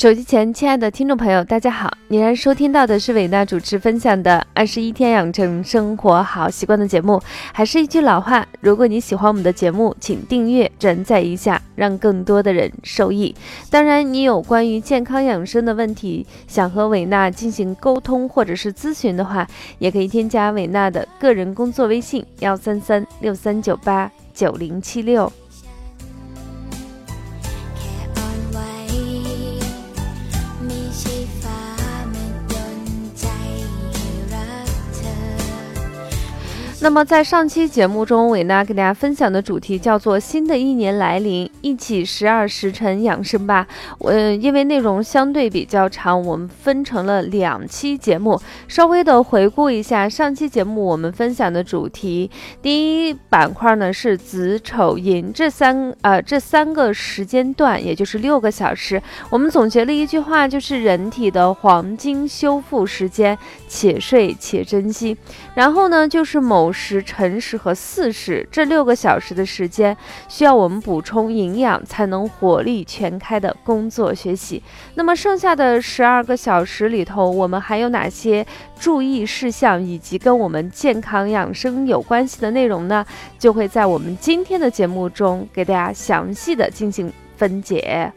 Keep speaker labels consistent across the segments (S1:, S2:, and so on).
S1: 手机前，亲爱的听众朋友，大家好！你然收听到的是伟娜主持分享的《二十一天养成生活好习惯》的节目。还是一句老话，如果你喜欢我们的节目，请订阅、转载一下，让更多的人受益。当然，你有关于健康养生的问题，想和伟娜进行沟通或者是咨询的话，也可以添加伟娜的个人工作微信：幺三三六三九八九零七六。那么在上期节目中，伟娜给大家分享的主题叫做“新的一年来临，一起十二时辰养生吧”。嗯，因为内容相对比较长，我们分成了两期节目，稍微的回顾一下上期节目我们分享的主题。第一板块呢是子丑寅这三呃这三个时间段，也就是六个小时。我们总结了一句话，就是人体的黄金修复时间，且睡且珍惜。然后呢，就是某。时、辰时和巳时这六个小时的时间，需要我们补充营养，才能火力全开的工作学习。那么剩下的十二个小时里头，我们还有哪些注意事项，以及跟我们健康养生有关系的内容呢？就会在我们今天的节目中给大家详细的进行分解。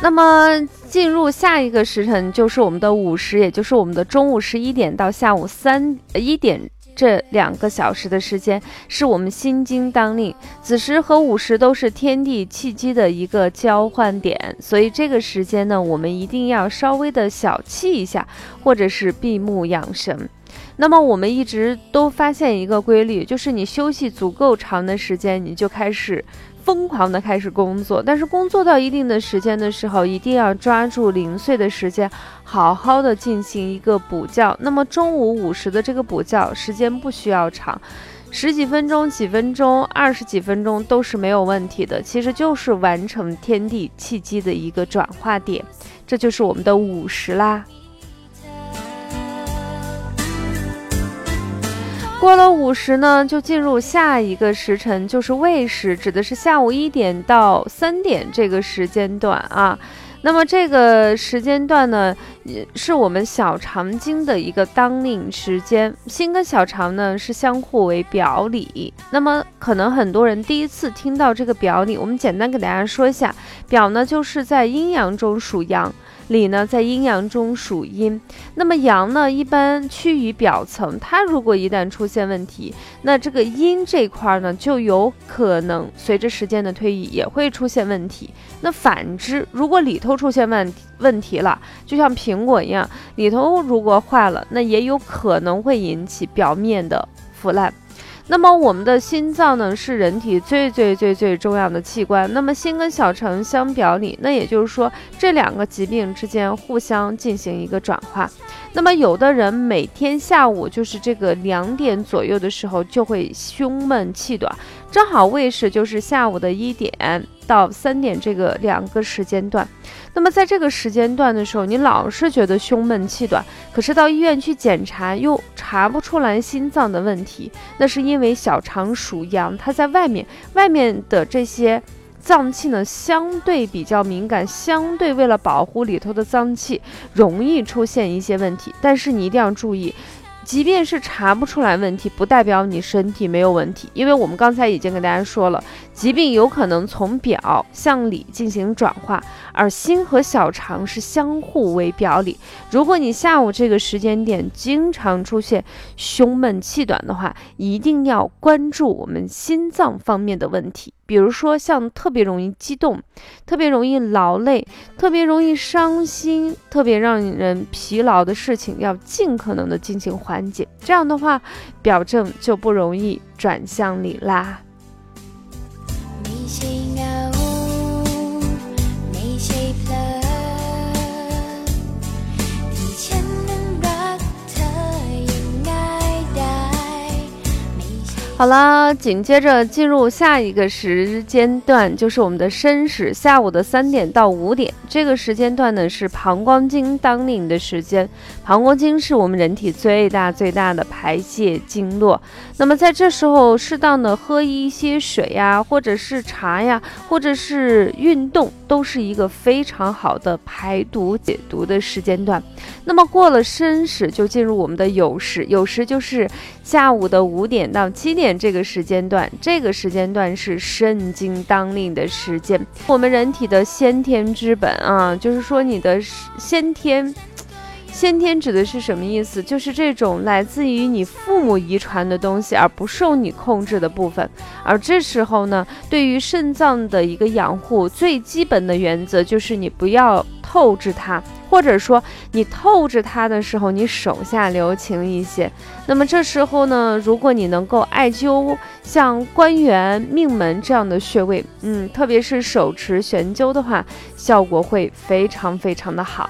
S1: 那么进入下一个时辰就是我们的午时，也就是我们的中午十一点到下午三一点这两个小时的时间，是我们心经当令。子时和午时都是天地气机的一个交换点，所以这个时间呢，我们一定要稍微的小憩一下，或者是闭目养神。那么我们一直都发现一个规律，就是你休息足够长的时间，你就开始。疯狂的开始工作，但是工作到一定的时间的时候，一定要抓住零碎的时间，好好的进行一个补觉。那么中午午时的这个补觉时间不需要长，十几分钟、几分钟、二十几分钟都是没有问题的。其实就是完成天地气机的一个转化点，这就是我们的午时啦。过了午时呢，就进入下一个时辰，就是未时，指的是下午一点到三点这个时间段啊。那么这个时间段呢，是我们小肠经的一个当令时间。心跟小肠呢是相互为表里。那么可能很多人第一次听到这个表里，我们简单给大家说一下，表呢就是在阴阳中属阳。里呢，在阴阳中属阴，那么阳呢，一般趋于表层。它如果一旦出现问题，那这个阴这块呢，就有可能随着时间的推移也会出现问题。那反之，如果里头出现问问题了，就像平苹果一样，里头如果坏了，那也有可能会引起表面的腐烂。那么我们的心脏呢，是人体最最最最重要的器官。那么心跟小肠相表里，那也就是说这两个疾病之间互相进行一个转化。那么有的人每天下午就是这个两点左右的时候就会胸闷气短，正好未时就是下午的一点到三点这个两个时间段。那么在这个时间段的时候，你老是觉得胸闷气短，可是到医院去检查又查不出来心脏的问题，那是因为小肠属阳，它在外面，外面的这些脏器呢相对比较敏感，相对为了保护里头的脏器，容易出现一些问题。但是你一定要注意。即便是查不出来问题，不代表你身体没有问题，因为我们刚才已经给大家说了，疾病有可能从表向里进行转化，而心和小肠是相互为表里。如果你下午这个时间点经常出现胸闷气短的话，一定要关注我们心脏方面的问题。比如说，像特别容易激动、特别容易劳累、特别容易伤心、特别让人疲劳的事情，要尽可能的进行缓解。这样的话，表症就不容易转向你啦。好了，紧接着进入下一个时间段，就是我们的申时，下午的三点到五点。这个时间段呢是膀胱经当令的时间，膀胱经是我们人体最大最大的排泄经络。那么在这时候，适当的喝一些水呀，或者是茶呀，或者是运动，都是一个非常好的排毒解毒的时间段。那么过了申时，就进入我们的酉时，酉时就是下午的五点到七点。这个时间段，这个时间段是肾经当令的时间。我们人体的先天之本啊，就是说你的先天，先天指的是什么意思？就是这种来自于你父母遗传的东西，而不受你控制的部分。而这时候呢，对于肾脏的一个养护，最基本的原则就是你不要透支它。或者说，你透着它的时候，你手下留情一些。那么这时候呢，如果你能够艾灸像关元、命门这样的穴位，嗯，特别是手持悬灸的话，效果会非常非常的好。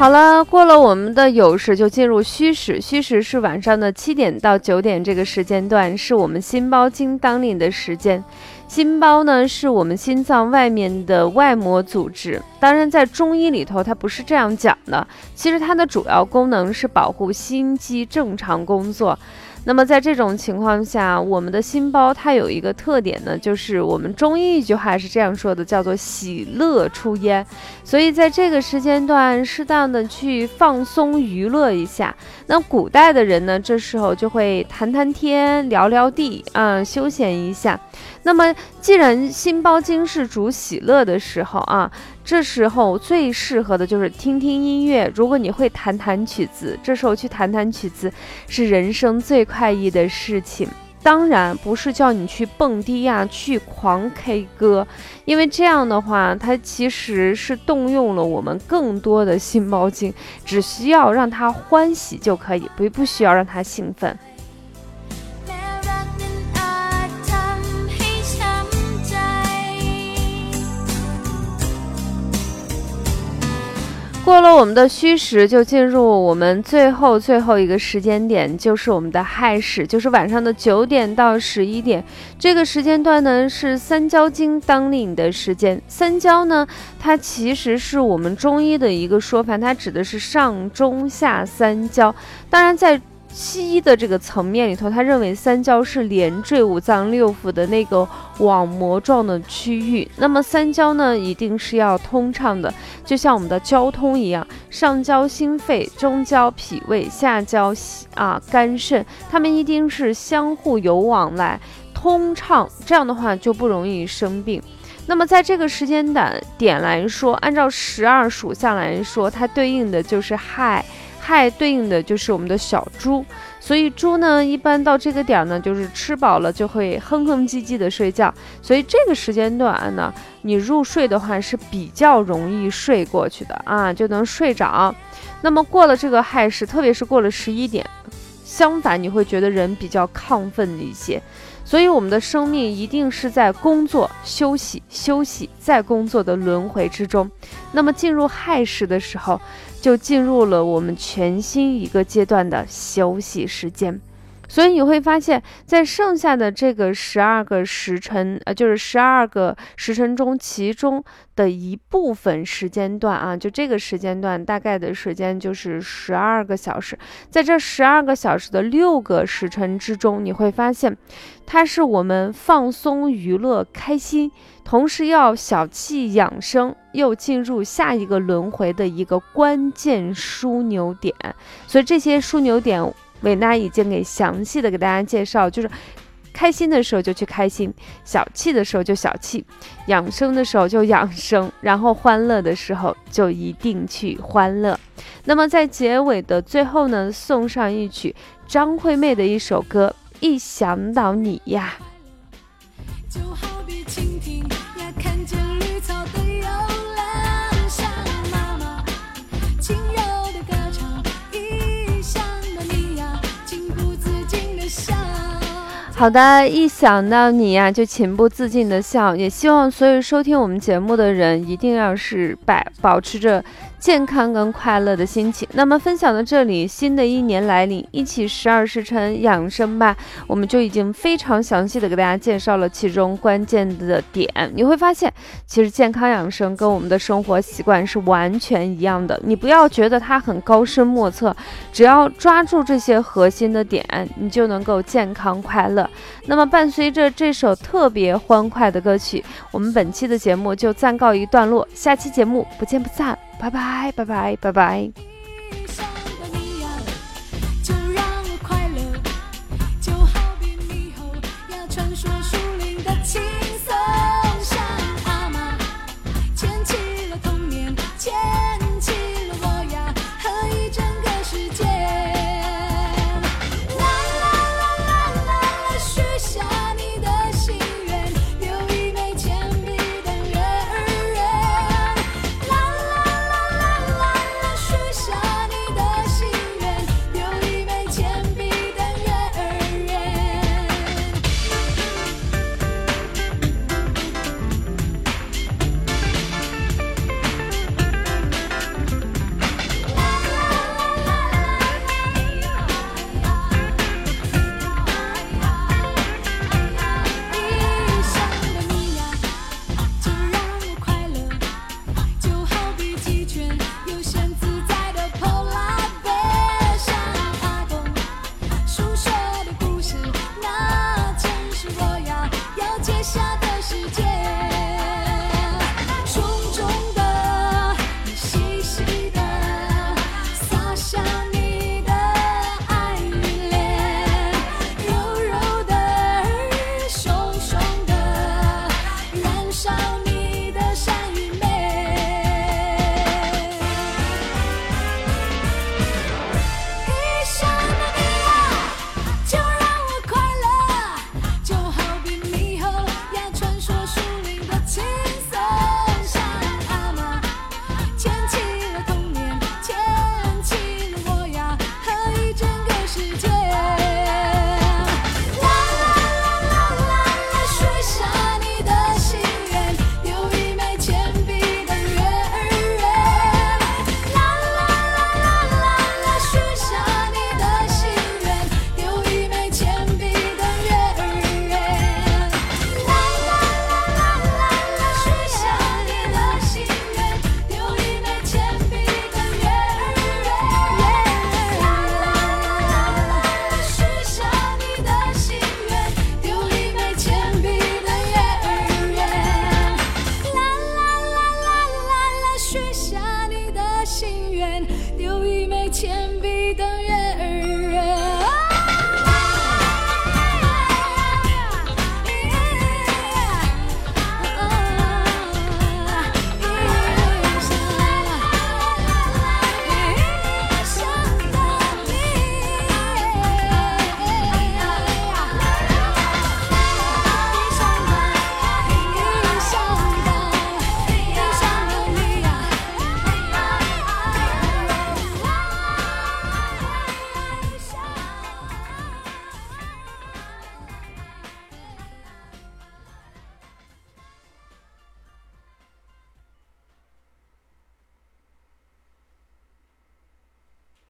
S1: 好了，过了我们的酉时，就进入戌时。戌时是晚上的七点到九点这个时间段，是我们心包经当令的时间。心包呢，是我们心脏外面的外膜组织。当然，在中医里头，它不是这样讲的。其实它的主要功能是保护心肌正常工作。那么在这种情况下，我们的心包它有一个特点呢，就是我们中医一句话是这样说的，叫做喜乐出焉。所以在这个时间段，适当的去放松娱乐一下。那古代的人呢，这时候就会谈谈天，聊聊地，啊，休闲一下。那么既然心包经是主喜乐的时候啊。这时候最适合的就是听听音乐。如果你会弹弹曲子，这时候去弹弹曲子是人生最快意的事情。当然不是叫你去蹦迪呀，去狂 K 歌，因为这样的话，它其实是动用了我们更多的心包经，只需要让他欢喜就可以，不不需要让他兴奋。过了我们的虚时，就进入我们最后最后一个时间点，就是我们的亥时，就是晚上的九点到十一点。这个时间段呢，是三焦经当令的时间。三焦呢，它其实是我们中医的一个说法，它指的是上中下三焦。当然，在西医的这个层面里头，他认为三焦是连缀五脏六腑的那个网膜状的区域。那么三焦呢，一定是要通畅的，就像我们的交通一样，上焦心肺，中焦脾胃，下焦啊肝肾，它们一定是相互有往来，通畅。这样的话就不容易生病。那么在这个时间点点来说，按照十二属相来说，它对应的就是亥。亥对应的就是我们的小猪，所以猪呢，一般到这个点儿呢，就是吃饱了就会哼哼唧唧的睡觉，所以这个时间段呢，你入睡的话是比较容易睡过去的啊，就能睡着。那么过了这个亥时，特别是过了十一点，相反你会觉得人比较亢奋一些。所以我们的生命一定是在工作、休息、休息再工作的轮回之中。那么进入亥时的时候，就进入了我们全新一个阶段的休息时间。所以你会发现，在剩下的这个十二个时辰，呃，就是十二个时辰中，其中的一部分时间段啊，就这个时间段大概的时间就是十二个小时。在这十二个小时的六个时辰之中，你会发现，它是我们放松、娱乐、开心，同时要小憩养生，又进入下一个轮回的一个关键枢纽点。所以这些枢纽点。伟娜已经给详细的给大家介绍，就是开心的时候就去开心，小气的时候就小气，养生的时候就养生，然后欢乐的时候就一定去欢乐。那么在结尾的最后呢，送上一曲张惠妹的一首歌《一想到你呀》。就好好的，一想到你呀，就情不自禁的笑。也希望所有收听我们节目的人，一定要是保保持着。健康跟快乐的心情。那么分享到这里，新的一年来临，一起十二时辰养生吧，我们就已经非常详细的给大家介绍了其中关键的点。你会发现，其实健康养生跟我们的生活习惯是完全一样的。你不要觉得它很高深莫测，只要抓住这些核心的点，你就能够健康快乐。那么伴随着这首特别欢快的歌曲，我们本期的节目就暂告一段落，下期节目不见不散。拜拜，拜拜，拜拜。